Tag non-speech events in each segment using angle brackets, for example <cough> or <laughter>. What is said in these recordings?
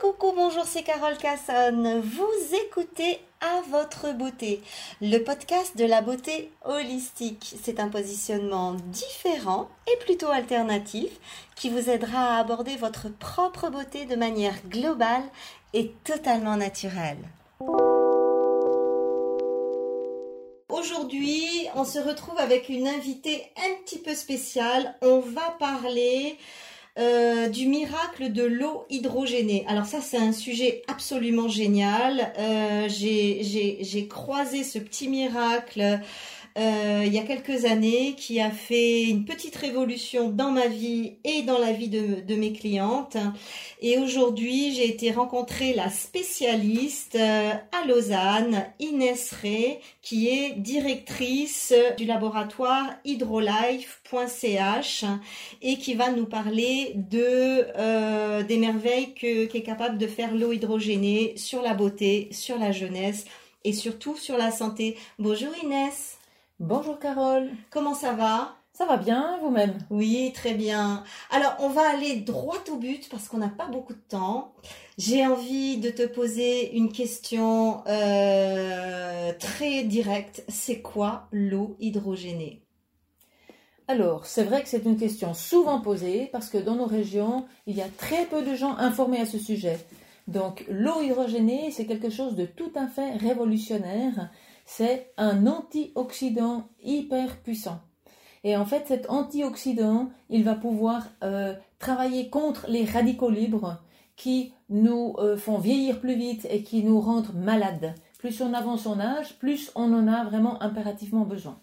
coucou, bonjour, c'est Carole Casson. Vous écoutez À votre beauté, le podcast de la beauté holistique. C'est un positionnement différent et plutôt alternatif qui vous aidera à aborder votre propre beauté de manière globale et totalement naturelle. Aujourd'hui, on se retrouve avec une invitée un petit peu spéciale. On va parler euh, du miracle de l'eau hydrogénée. Alors ça, c'est un sujet absolument génial. Euh, j'ai croisé ce petit miracle euh, il y a quelques années qui a fait une petite révolution dans ma vie et dans la vie de, mes clientes. Et aujourd'hui, j'ai été rencontrer la spécialiste euh, à Lausanne, Inès Ray, qui est directrice du laboratoire hydrolife.ch et qui va nous parler euh, des merveilles qu'est capable de faire l'eau hydrogénée sur la beauté, sur la jeunesse et surtout sur la santé. Bonjour Inès. Bonjour Carole. Comment ça va? Ça va bien, vous-même? Oui, très bien. Alors, on va aller droit au but parce qu'on n'a pas beaucoup de temps. J'ai envie de te poser une question euh, très directe. C'est quoi l'eau hydrogénée? Alors, c'est vrai que c'est une question souvent posée parce que dans nos régions, il y a très peu de gens informés à ce sujet. Donc, l'eau hydrogénée, c'est quelque chose de tout à fait révolutionnaire c'est un antioxydant hyper puissant. Et en fait, cet antioxydant, il va pouvoir euh, travailler contre les radicaux libres qui nous euh, font vieillir plus vite et qui nous rendent malades. Plus on avance en âge, plus on en a vraiment impérativement besoin.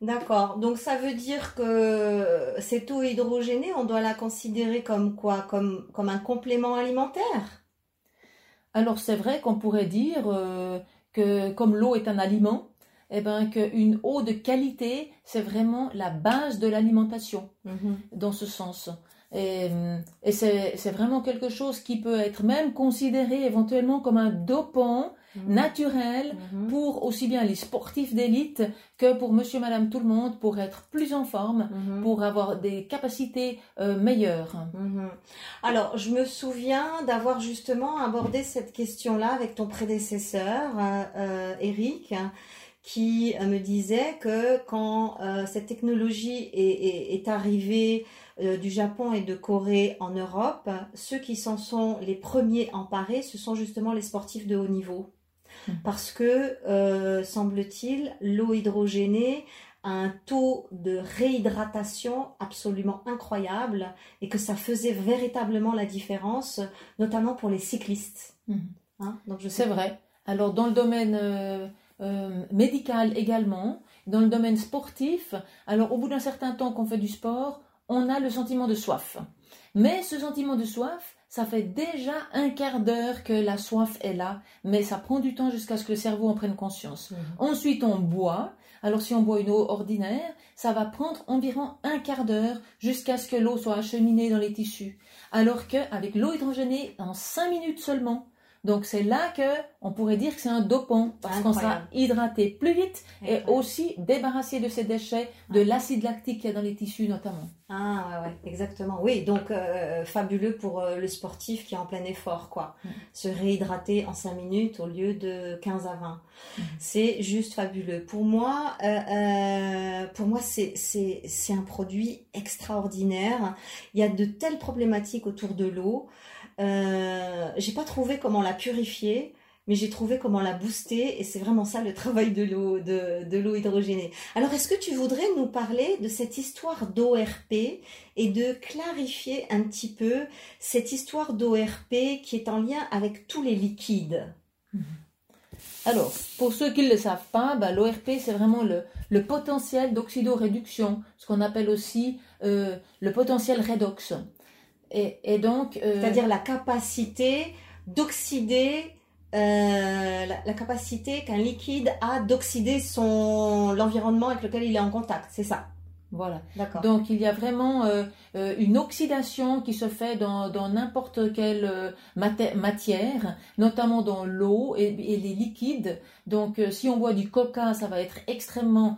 D'accord. Donc ça veut dire que cette eau hydrogénée, on doit la considérer comme quoi? Comme, comme un complément alimentaire? Alors c'est vrai qu'on pourrait dire euh, que comme l'eau est un aliment, eh ben, qu'une eau de qualité, c'est vraiment la base de l'alimentation, mhm. dans ce sens. Et, et c'est vraiment quelque chose qui peut être même considéré éventuellement comme un dopant Mhm. naturel mhm. pour aussi bien les sportifs d'élite que pour monsieur, madame, tout le monde, pour être plus en forme, mhm. pour avoir des capacités euh, meilleures. Alors, je me souviens d'avoir justement abordé cette question-là avec ton prédécesseur, euh, euh, Eric qui me disait que quand cette technologie est, est arrivée du Japon et de Corée en Europe, ceux qui s'en sont les premiers emparés, ce sont justement les sportifs de haut niveau. Mm. parce que, euh, semble-t-il, l'eau hydrogénée a un taux de réhydratation absolument incroyable et que ça faisait véritablement la différence, notamment pour les cyclistes. Mm. Hein, donc je C'est vrai. Alors dans le domaine euh, euh, médical également, dans le domaine sportif, alors au bout d'un certain temps qu'on fait du sport, on a le sentiment de soif. Mais ce sentiment de soif, ça fait déjà un quart d'heure que la soif est là, mais ça prend du temps jusqu'à ce que le cerveau en prenne conscience. Mhm. Ensuite, on boit. Alors, si on boit une eau ordinaire, ça va prendre environ un quart d'heure jusqu'à ce que l'eau soit acheminée dans les tissus. Alors qu'avec l'eau hydrogénée, en cinq minutes seulement, donc c'est là que on pourrait dire que c'est un dopant parce qu'on sera hydraté plus vite et aussi débarrassé de ces déchets, de l'acide lactique qu'il y a dans les tissus notamment. Ah ouais, exactement. Oui, donc euh, fabuleux pour euh, le sportif qui est en plein effort quoi. Mm. Se réhydrater en 5 minutes au lieu de 15 à 20. Mm. C'est juste fabuleux. Pour moi euh, pour moi c'est c'est un produit extraordinaire. Il y a de telles problématiques autour de l'eau. Euh, j'ai pas trouvé comment la purifier, mais j'ai trouvé comment la booster et c'est vraiment ça le travail de l'eau de, l'eau hydrogénée. Alors est-ce que tu voudrais nous parler de cette histoire d'ORP et de clarifier un petit peu cette histoire d'ORP qui est en lien avec tous les liquides? Alors, pour ceux qui ne le savent pas, bah, l'ORP, c'est vraiment le, le potentiel d'oxydoréduction, ce qu'on appelle aussi euh, le potentiel redox. Et, donc, euh, c'est-à-dire la capacité d'oxyder, euh, la, capacité qu'un liquide a d'oxyder son l'environnement avec lequel il est en contact, c'est ça. Voilà. D'accord. Donc il y a vraiment euh, une oxydation qui se fait dans n'importe quelle matière, notamment dans l'eau et, et, les liquides. Donc si on boit du coca, ça va être extrêmement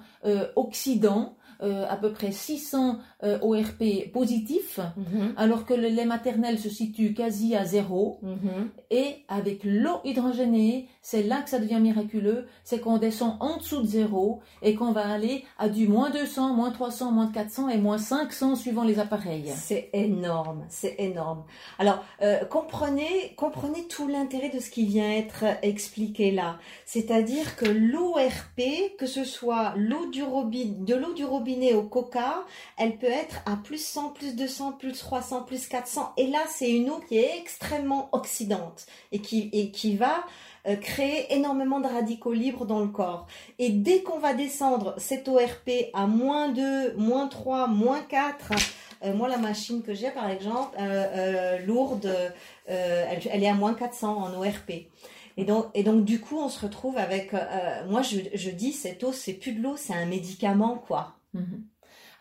oxydant. Euh, à peu près 600 euh, ORP positif, Mhm. alors que le lait maternel se situe quasi à zéro. Mhm. Et avec l'eau hydrogénée, c'est là que ça devient miraculeux, c'est qu'on descend en dessous de zéro et qu'on va aller à du moins 200, moins 300, moins 400 et moins 500 suivant les appareils. C'est énorme, c'est énorme. Alors, euh, comprenez, comprenez tout l'intérêt de ce qui vient être expliqué là. C'est-à-dire que l'ORP, que ce soit l'eau du robinet, de l'eau du robinet au coca, elle peut être à plus 100, plus 200, plus 300, plus 400. Et là, c'est une eau qui est extrêmement oxydante et qui, et qui va euh, créer énormément de radicaux libres dans le corps. Et dès qu'on va descendre cette ORP à moins 2, moins 3, moins 4, euh, moi, la machine que j'ai, par exemple, euh, lourde, elle, est à moins 400 en ORP. Et donc, et donc, du coup, on se retrouve avec. moi, je, je dis, cette eau, c'est plus de l'eau, c'est un médicament, quoi. Mhm.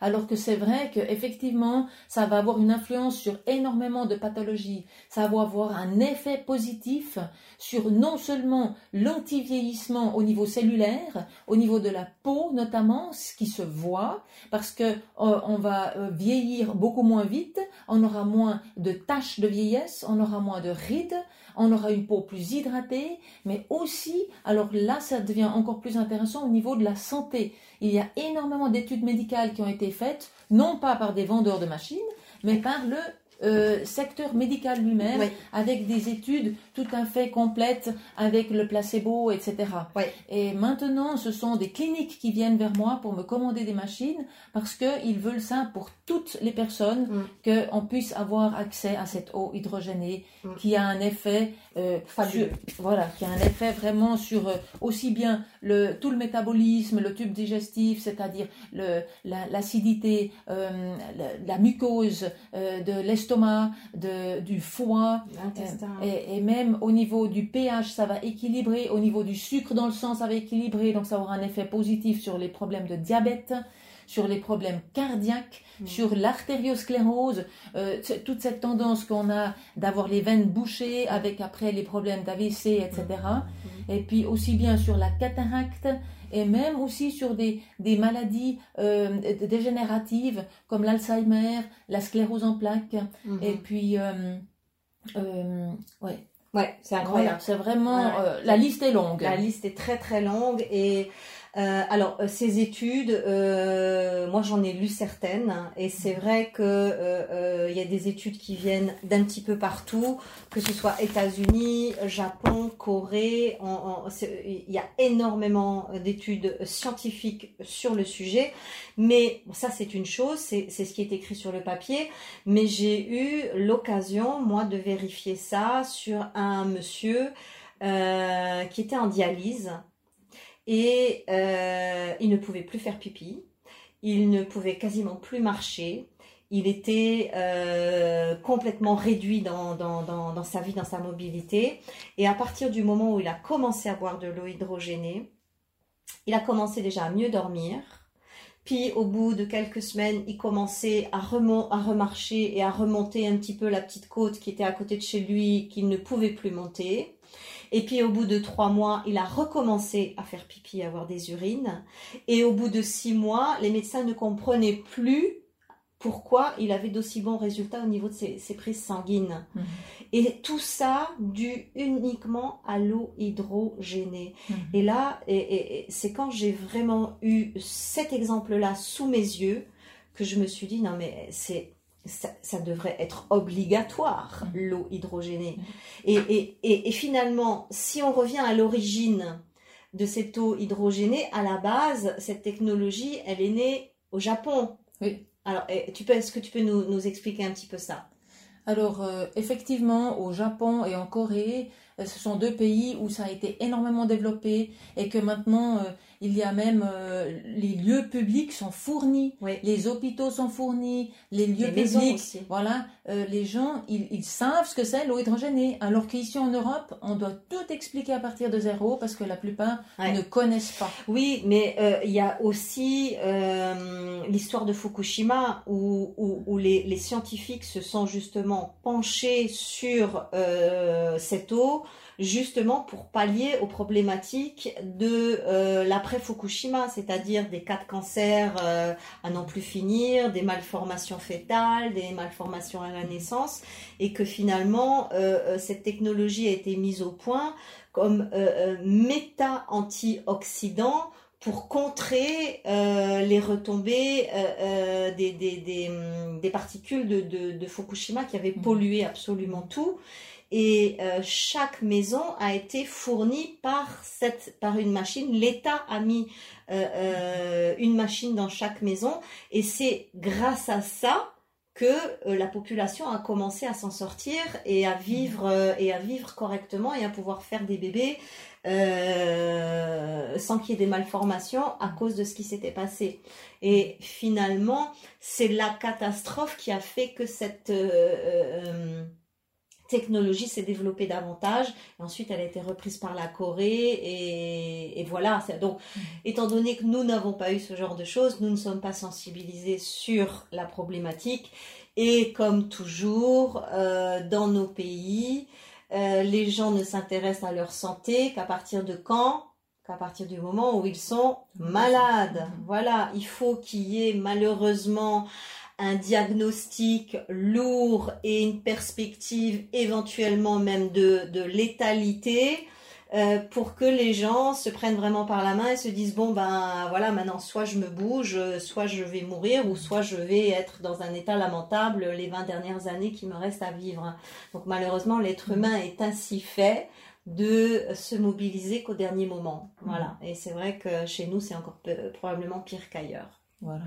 Alors que c'est vrai que effectivement, ça va avoir une influence sur énormément de pathologies. Ça va avoir un effet positif sur non seulement l'antivieillissement au niveau cellulaire, au niveau de la peau notamment, ce qui se voit, parce que euh, on va euh, vieillir beaucoup moins vite, on aura moins de taches de vieillesse, on aura moins de rides, on aura une peau plus hydratée, mais aussi, alors là, ça devient encore plus intéressant au niveau de la santé. Il y a énormément d'études médicales qui ont été faites, non pas par des vendeurs de machines, mais par le euh, secteur médical lui-même, Oui. avec des études tout à fait complètes, avec le placebo, etc. Et maintenant, ce sont des cliniques qui viennent vers moi pour me commander des machines parce qu'ils veulent ça pour toutes les personnes, Mm. qu'on puisse avoir accès à cette eau hydrogénée Mm. qui a un effet euh, sur- voilà, qui a un effet vraiment sur euh, aussi bien le, tout le métabolisme, le tube digestif, c'est-à-dire le- la- l'acidité, euh, la, la mucose euh, de l'estomac, du foie, euh, et, et même au niveau du pH, ça va équilibrer, au niveau du sucre dans le sang, ça va équilibrer, donc ça aura un effet positif sur les problèmes de diabète, sur les problèmes cardiaques, Mm. sur l'artériosclérose, euh, toute cette tendance qu'on a d'avoir les veines bouchées avec après les problèmes d'AVC, etc. Mm. Et puis aussi bien sur la cataracte et même aussi sur des, des maladies euh, dégénératives comme l'Alzheimer, la sclérose en plaques, Mhm. et puis... euh, ouais, Ouais, c'est incroyable. c'est vraiment... Ouais. euh, la liste est longue. La liste est très très longue et euh, alors euh, ces études, euh, moi j'en ai lu certaines hein, et c'est vrai que euh, euh, il y a des études qui viennent d'un petit peu partout, que ce soit États-Unis, Japon, Corée, il y a énormément d'études scientifiques sur le sujet, mais bon, ça c'est une chose, c'est c'est ce qui est écrit sur le papier, mais j'ai eu l'occasion moi de vérifier ça sur un monsieur euh, qui était en dialyse et euh, il ne pouvait plus faire pipi, il ne pouvait quasiment plus marcher, il était euh, complètement réduit dans, dans, dans, sa vie, dans sa mobilité. Et à partir du moment où il a commencé à boire de l'eau hydrogénée, il a commencé déjà à mieux dormir. Puis au bout de quelques semaines, il commençait à, remon- à remarcher et à remonter un petit peu la petite côte qui était à côté de chez lui, qu'il ne pouvait plus monter. Et puis au bout de trois mois, il a recommencé à faire pipi, à avoir des urines. Et au bout de six mois, les médecins ne comprenaient plus pourquoi il avait d'aussi bons résultats au niveau de ses, ses prises sanguines. Mhm. Et tout ça dû uniquement à l'eau hydrogénée. Mhm. Et là, et, et- et c'est quand j'ai vraiment eu cet exemple-là sous mes yeux que je me suis dit, non mais c'est... Ça, ça devrait être obligatoire, Mhm. l'eau hydrogénée. Et, et, et, et finalement, si on revient à l'origine de cette eau hydrogénée, à la base, cette technologie, elle est née au Japon. Oui. Alors, eh, tu peux, est-ce que tu peux nous, nous expliquer un petit peu ça? Alors, euh, effectivement, au Japon et en Corée, euh, ce sont deux pays où ça a été énormément développé et que maintenant, euh, il y a même euh, les lieux publics sont fournis, Oui. les hôpitaux sont fournis, les lieux Les publics. aussi. Voilà, euh, les gens, ils, ils savent ce que c'est l'eau hydrogénée. Alors qu'ici en Europe, on doit tout expliquer à partir de zéro parce que la plupart Ouais. ne connaissent pas. Oui, mais euh, il y a aussi euh, l'histoire de Fukushima où, où, où les, les scientifiques se sont justement penchés sur euh, cette eau justement pour pallier aux problématiques de euh, l'après Fukushima, c'est-à-dire des cas de cancer euh, à n'en plus finir, des malformations fétales, des malformations à la naissance, et que finalement euh, cette technologie a été mise au point comme méta-antioxydant pour contrer les retombées des, des, particules de, de, Fukushima qui avaient mmh. pollué absolument tout et euh, chaque maison a été fournie par cette par une machine. L'État a mis euh, euh, une machine dans chaque maison et c'est grâce à ça que la population a commencé à s'en sortir et à vivre et à vivre correctement et à pouvoir faire des bébés sans qu'il y ait des malformations à cause de ce qui s'était passé. Et finalement, c'est la catastrophe qui a fait que cette technologie s'est développée davantage. Et ensuite, elle a été reprise par la Corée. Et, voilà. Donc, mm. étant donné que nous n'avons pas eu ce genre de choses, nous ne sommes pas sensibilisés sur la problématique. Et comme toujours, euh, dans nos pays, euh, les gens ne s'intéressent à leur santé qu'à partir de quand? Qu'à partir du moment où ils sont malades. Mm. Voilà, il faut qu'il y ait malheureusement un diagnostic lourd et une perspective éventuellement même de, de létalité euh, pour que les gens se prennent vraiment par la main et se disent bon ben voilà maintenant soit je me bouge, soit je vais mourir ou soit je vais être dans un état lamentable les 20 dernières années qui me restent à vivre. Donc malheureusement l'être humain est ainsi fait de se mobiliser qu'au dernier moment. Voilà. Et c'est vrai que chez nous c'est encore probablement pire qu'ailleurs. Voilà.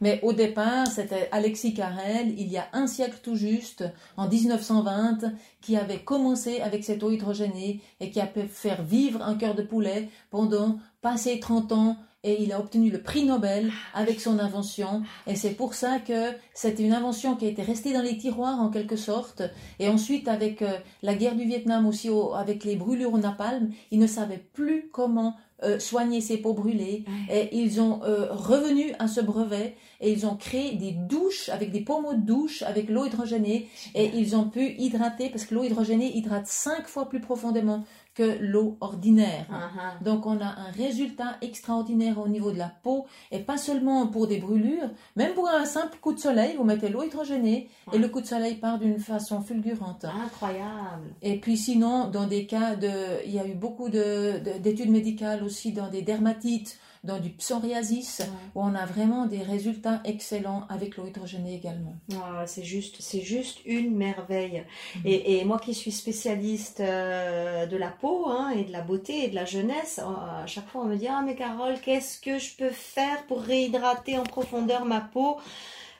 Mais au départ, c'était Alexis Carrel, il y a un siècle tout juste, en 1920, qui avait commencé avec cette eau hydrogénée et qui a pu faire vivre un cœur de poulet pendant passé 30 ans et il a obtenu le prix Nobel avec son invention. Et c'est pour ça que c'est une invention qui a été restée dans les tiroirs en quelque sorte. Et ensuite, avec euh, la guerre du Vietnam aussi, avec les brûlures au napalm, ils ne savaient plus comment euh, soigner ses peaux brûlées. Et ils ont euh, revenu à ce brevet et ils ont créé des douches avec des pommeaux de douche avec l'eau hydrogénée et ils ont pu hydrater parce que l'eau hydrogénée hydrate cinq fois plus profondément que l'eau ordinaire. Uh-huh. Donc on a un résultat extraordinaire au niveau de la peau et pas seulement pour des brûlures, même pour un simple coup de soleil, vous mettez l'eau hydrogénée et le coup de soleil part d'une façon fulgurante. Incroyable. Et puis sinon, dans des cas de, il y a eu beaucoup d'études médicales aussi dans des dermatites dans du psoriasis, où on a vraiment des résultats excellents avec l'eau hydrogénée également. Ah, c'est juste, c'est juste une merveille. Mhm. Et, moi qui suis spécialiste euh, de la peau hein, et de la beauté et de la jeunesse, à chaque fois on me dit ah mais Carole, qu'est-ce que je peux faire pour réhydrater en profondeur ma peau?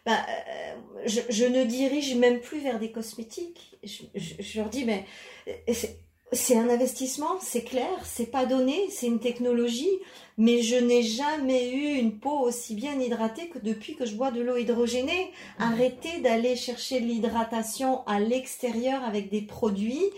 Ben, euh, je, ne dirige même plus vers des cosmétiques. Je, je leur dis mais c'est un investissement, c'est clair, c'est pas donné, c'est une technologie mais je n'ai jamais eu une peau aussi bien hydratée que depuis que je bois de l'eau hydrogénée. Arrêtez d'aller chercher l'hydratation à l'extérieur avec des produits.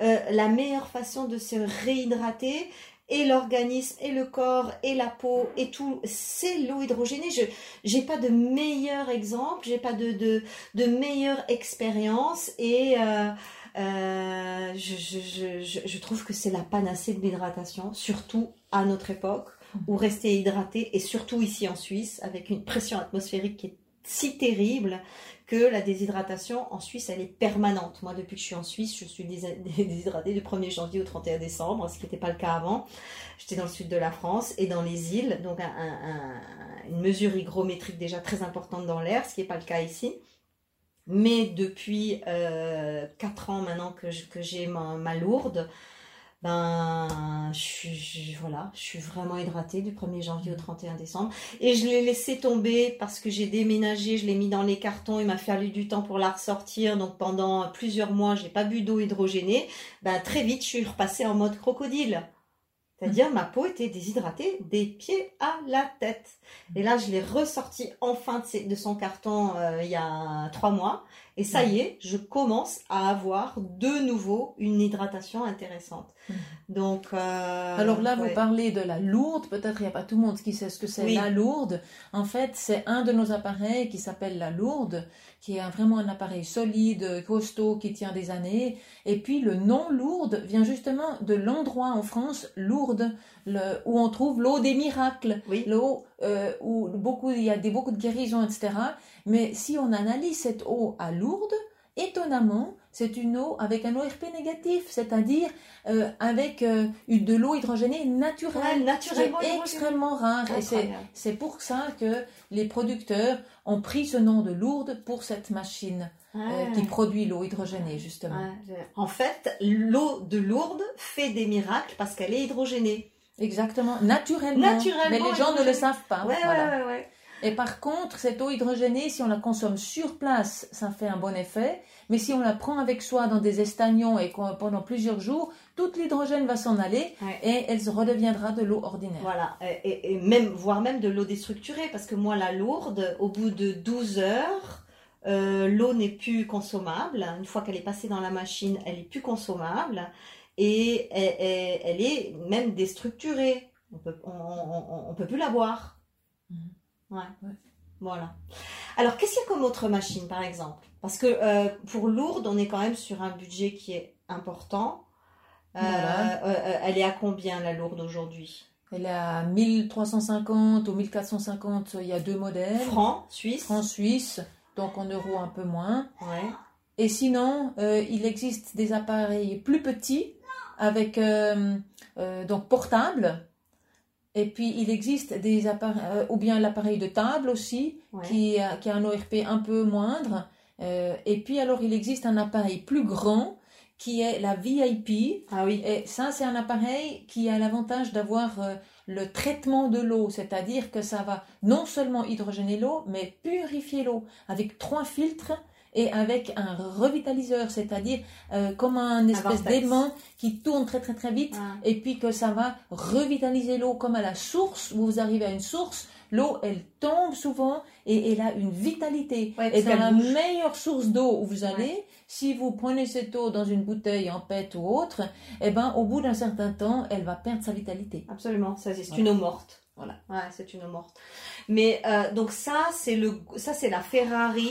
Euh, la meilleure façon de se réhydrater, et l'organisme et le corps et la peau et tout, c'est l'eau hydrogénée. Je j'ai pas de meilleur exemple, j'ai pas de, de, de meilleure expérience et euh, euh, je, trouve que c'est la panacée de l'hydratation, surtout à notre époque ou rester hydraté, et surtout ici en Suisse, avec une pression atmosphérique qui est si terrible que la déshydratation en Suisse, elle est permanente. Moi, depuis que je suis en Suisse, je suis <laughs> déshydratée du 1er janvier au 31 décembre, ce qui n'était pas le cas avant. J'étais dans le sud de la France et dans les îles, donc une mesure hygrométrique déjà très importante dans l'air, ce qui n'est pas le cas ici. Mais depuis euh, 4 ans maintenant que j'ai ma lourde, ben je suis voilà, je suis vraiment hydratée du 1er janvier au 31 décembre et je l'ai laissé tomber parce que j'ai déménagé, je l'ai mis dans les cartons, il m'a fallu du temps pour la ressortir donc pendant plusieurs mois, j'ai pas bu d'eau hydrogénée. Ben très vite, je suis repassée en mode crocodile. C'est-à-dire ma peau était déshydratée des pieds à la tête. Et là, je l'ai ressorti enfin de, son carton euh, il y a trois mois. Et ça y est, je commence à avoir de nouveau une hydratation intéressante. <laughs> Donc, euh, Alors là, vous parlez de la lourde. Peut-être il n'y a pas tout le monde qui sait ce que c'est Oui. la lourde. En fait, c'est un de nos appareils qui s'appelle la lourde, qui est vraiment un appareil solide, costaud, qui tient des années. Et puis le nom lourde vient justement de l'endroit en France, Lourdes, le- où on trouve l'eau des miracles. Oui. L'eau euh, où beaucoup, il y a des, beaucoup de guérisons, etc. Mais si on analyse cette eau à Lourdes, étonnamment, c'est une eau avec un ORP négatif, c'est-à-dire euh, avec euh, de l'eau hydrogénée Ouais, naturelle. naturellement c'est extrêmement rare et c'est pour ça que les producteurs ont pris ce nom de Lourdes pour cette machine euh, qui produit l'eau hydrogénée justement. Ouais, En fait, l'eau de Lourdes fait des miracles parce qu'elle est hydrogénée. Exactement, naturellement. Naturellement Mais les gens ne le savent pas. Ouais, Voilà. Et par contre, cette eau hydrogénée, si on la consomme sur place, ça fait un bon effet. Mais si on la prend avec soi dans des estagnons et pendant plusieurs jours, toute l'hydrogène va s'en aller Ouais. et elle redeviendra de l'eau ordinaire. Voilà, et, même, voire même de l'eau déstructurée, parce que moi, la lourde, au bout de 12 heures, euh, l'eau n'est plus consommable. Une fois qu'elle est passée dans la machine, elle est plus consommable et elle, elle- elle est même déstructurée. On peut, on, on- on- on peut plus la boire. Mhm. Ouais. Ouais. Voilà. Alors, qu'est-ce qu'il y a comme autre machine, par exemple? Parce que euh, pour lourde, on est quand même sur un budget qui est important. Euh, Voilà. euh, elle est à combien la lourde aujourd'hui? Elle est à 1350 ou 1450, il y a deux modèles. Francs, suisse. Francs suisses, donc en euros un peu moins. Ouais. Et sinon, il existe des appareils plus petits, avec donc portables. Et puis il existe des appareils, euh, ou bien l'appareil de table aussi, Ouais. qui, a, qui a un ORP un peu moindre. Euh, et puis alors il existe un appareil plus grand qui est la VIP. Ah oui. Et ça, c'est un appareil qui a l'avantage d'avoir euh, le traitement de l'eau, c'est-à-dire que ça va non seulement hydrogéner l'eau, mais purifier l'eau avec trois filtres et avec un revitaliseur, c'est-à-dire euh, comme un espèce d'aimant qui tourne très très très vite Ah. et puis que ça va revitaliser l'eau comme à la source, vous arrivez à une source, l'eau elle tombe souvent et elle a une vitalité. Ouais, et dans la bouge. meilleure source d'eau où vous allez, si vous prenez cette eau dans une bouteille en PET ou autre, eh ben au bout d'un certain temps, elle va perdre sa vitalité. Absolument, ça c'est Voilà. une eau morte. Voilà. Ouais, c'est une eau morte. Mais euh, donc ça c'est le ça c'est la Ferrari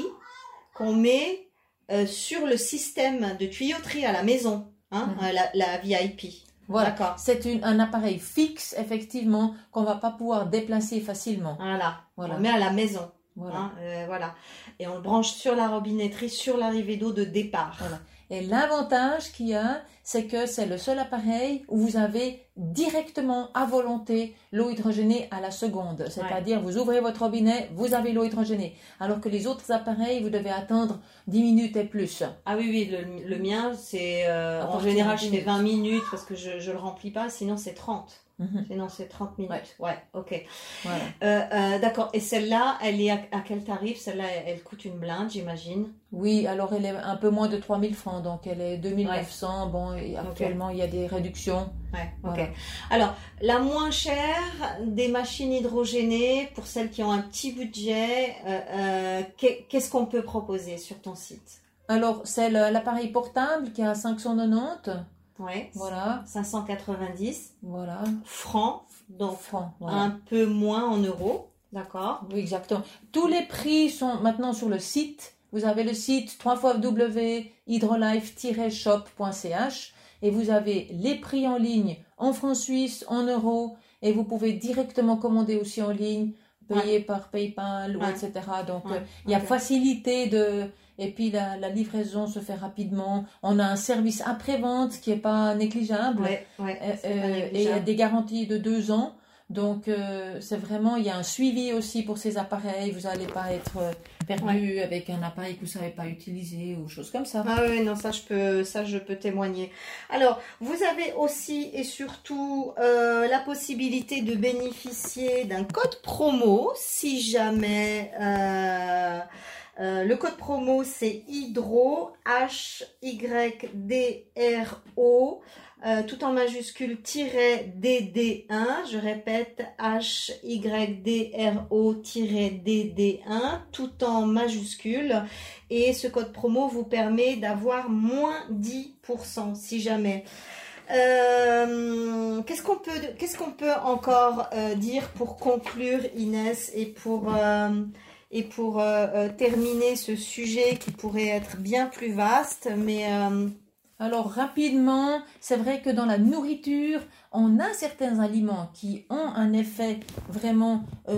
qu'on met euh, sur le système de tuyauterie à la maison, hein, euh, la, la VIP. Voilà. C'est un appareil fixe, effectivement, qu'on va pas pouvoir déplacer facilement. Voilà. Voilà. On met à la maison. Voilà. hein, euh, voilà. Et on le branche sur la robinetterie, sur l'arrivée d'eau de départ. Voilà. Et l'avantage qu'il y a, c'est que c'est le seul appareil où vous avez directement à volonté l'eau hydrogénée à la seconde. C'est-à-dire, vous ouvrez votre robinet, vous avez l'eau hydrogénée. Alors que les autres appareils, vous devez attendre 10 minutes et plus. Ah oui, oui, le, le mien, c'est euh, en général, je 10 fais minutes. 20 minutes parce que je ne le remplis pas, sinon c'est 30. Sinon c'est 30 minutes. Ouais. Ouais, ok. Voilà. Euh, euh, D'accord. Et celle-là, elle est à, à quel tarif? Celle-là, elle, elle coûte une blinde, j'imagine. Oui, alors elle est un peu moins de 3000 francs, donc elle est 2900. Bon, et actuellement, il y a des réductions. Ouais, ok. Voilà. Alors, la moins chère des machines hydrogénées, pour celles qui ont un petit budget, euh, qu'est- qu'est-ce qu'on peut proposer sur ton site? Alors, c'est l'appareil portable qui est à 590. Ouais. Voilà, 590 voilà. francs, donc francs. Voilà. un peu moins en euros. D'accord Oui, exactement. Tous les prix sont maintenant sur le site. Vous avez le site www.hydrolife-shop.ch et vous avez les prix en ligne en francs suisses, en euros et vous pouvez directement commander aussi en ligne, payer par PayPal ou etc. Donc Ouais. euh, il y a facilité de et puis la, la livraison se fait rapidement. On a un service après-vente qui est pas négligeable. Ouais, ouais. Euh, pas euh, et il y a des garanties de deux ans. Donc, euh, c'est vraiment, il y a un suivi aussi pour ces appareils. Vous n'allez pas être euh, perdu avec un appareil que vous ne savez pas utiliser ou choses comme ça. Ah oui, non, ça je peux, ça je peux témoigner. Alors, vous avez aussi et surtout euh, la possibilité de bénéficier d'un code promo si jamais euh, Euh, le code promo, c'est HYDRO, H-Y-D-R-O, euh, tout en majuscule, DD1. Je répète, H-Y-D-R-O-DD1, tout en majuscule. Et ce code promo vous permet d'avoir moins 10% si jamais. Euh, qu'est-ce qu'on peut, qu'est-ce qu'on peut encore dire pour conclure, Inès, et pour et pour euh, euh, terminer ce sujet qui pourrait être bien plus vaste, mais... Euh, Alors rapidement, c'est vrai que dans la nourriture, on a certains aliments qui ont un effet vraiment <clears throat>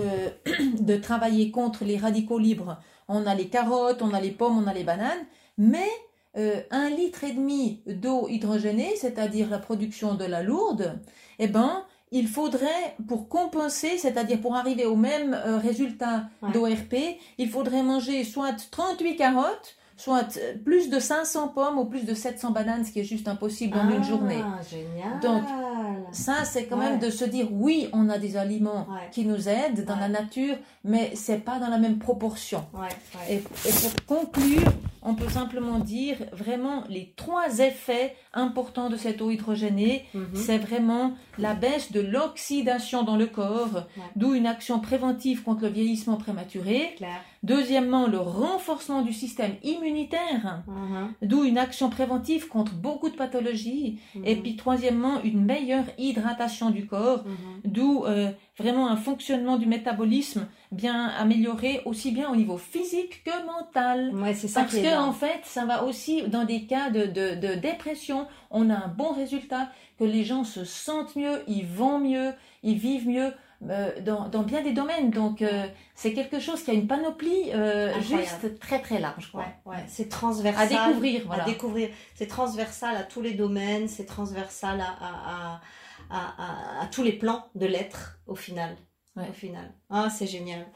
de travailler contre les radicaux libres. On a les carottes, on a les pommes, on a les bananes, mais un litre et demi d'eau hydrogénée, c'est-à-dire la production de la lourde, eh ben, il faudrait, pour compenser, c'est-à-dire pour arriver au même euh, résultat d'ORP, il faudrait manger soit 38 carottes, soit euh, plus de 500 pommes ou plus de 700 bananes, ce qui est juste impossible en une journée. Ah, génial. Donc, ça, c'est quand même de se dire, oui, on a des aliments qui nous aident dans la nature, mais c'est pas dans la même proportion. Et, et, pour conclure, on peut simplement dire vraiment les trois effets importants de cette eau hydrogénée, mhm. c'est vraiment la baisse de l'oxydation dans le corps, d'où une action préventive contre le vieillissement prématuré. Deuxièmement, le renforcement du système immunitaire, mhm. d'où une action préventive contre beaucoup de pathologies. Mhm. Et puis troisièmement, une meilleure hydratation du corps, d'où euh, vraiment un fonctionnement du métabolisme bien amélioré aussi bien au niveau physique que mental. Ouais, c'est ça Parce que en fait, ça va aussi dans des cas de, de, dépression, on a un bon résultat, que les gens se sentent mieux, ils vont mieux, ils vivent mieux. Euh, dans, dans, bien des domaines. Donc, euh, c'est quelque chose qui a une panoplie euh, juste très très large. Ouais, ouais. C'est transversal. À découvrir. Voilà. À découvrir. C'est transversal à tous les domaines, c'est transversal à, à, à, à, tous les plans de l'être au final. Au final. Ah, c'est génial.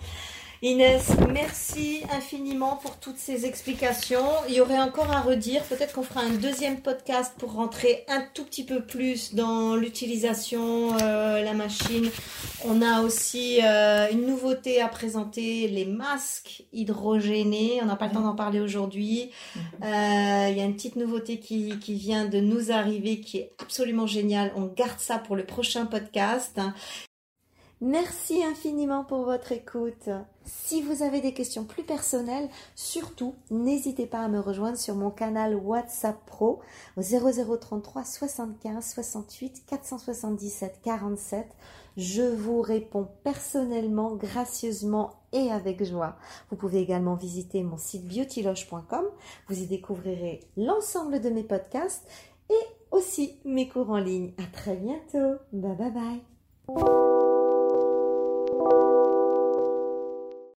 Inès, merci infiniment pour toutes ces explications. Il y aurait encore à redire. Peut-être qu'on fera un deuxième podcast pour rentrer un tout petit peu plus dans l'utilisation, euh, la machine. On a aussi euh, une nouveauté à présenter, les masques hydrogénés. On n'a pas le temps d'en parler aujourd'hui. Mhm. Euh, il y a une petite nouveauté qui, qui vient de nous arriver qui est absolument géniale. On garde ça pour le prochain podcast. Merci infiniment pour votre écoute. Si vous avez des questions plus personnelles, surtout n'hésitez pas à me rejoindre sur mon canal WhatsApp Pro au 0033 75 68 477 47. Je vous réponds personnellement, gracieusement et avec joie. Vous pouvez également visiter mon site beautyloge.com. Vous y découvrirez l'ensemble de mes podcasts et aussi mes cours en ligne. À très bientôt. Bye bye bye.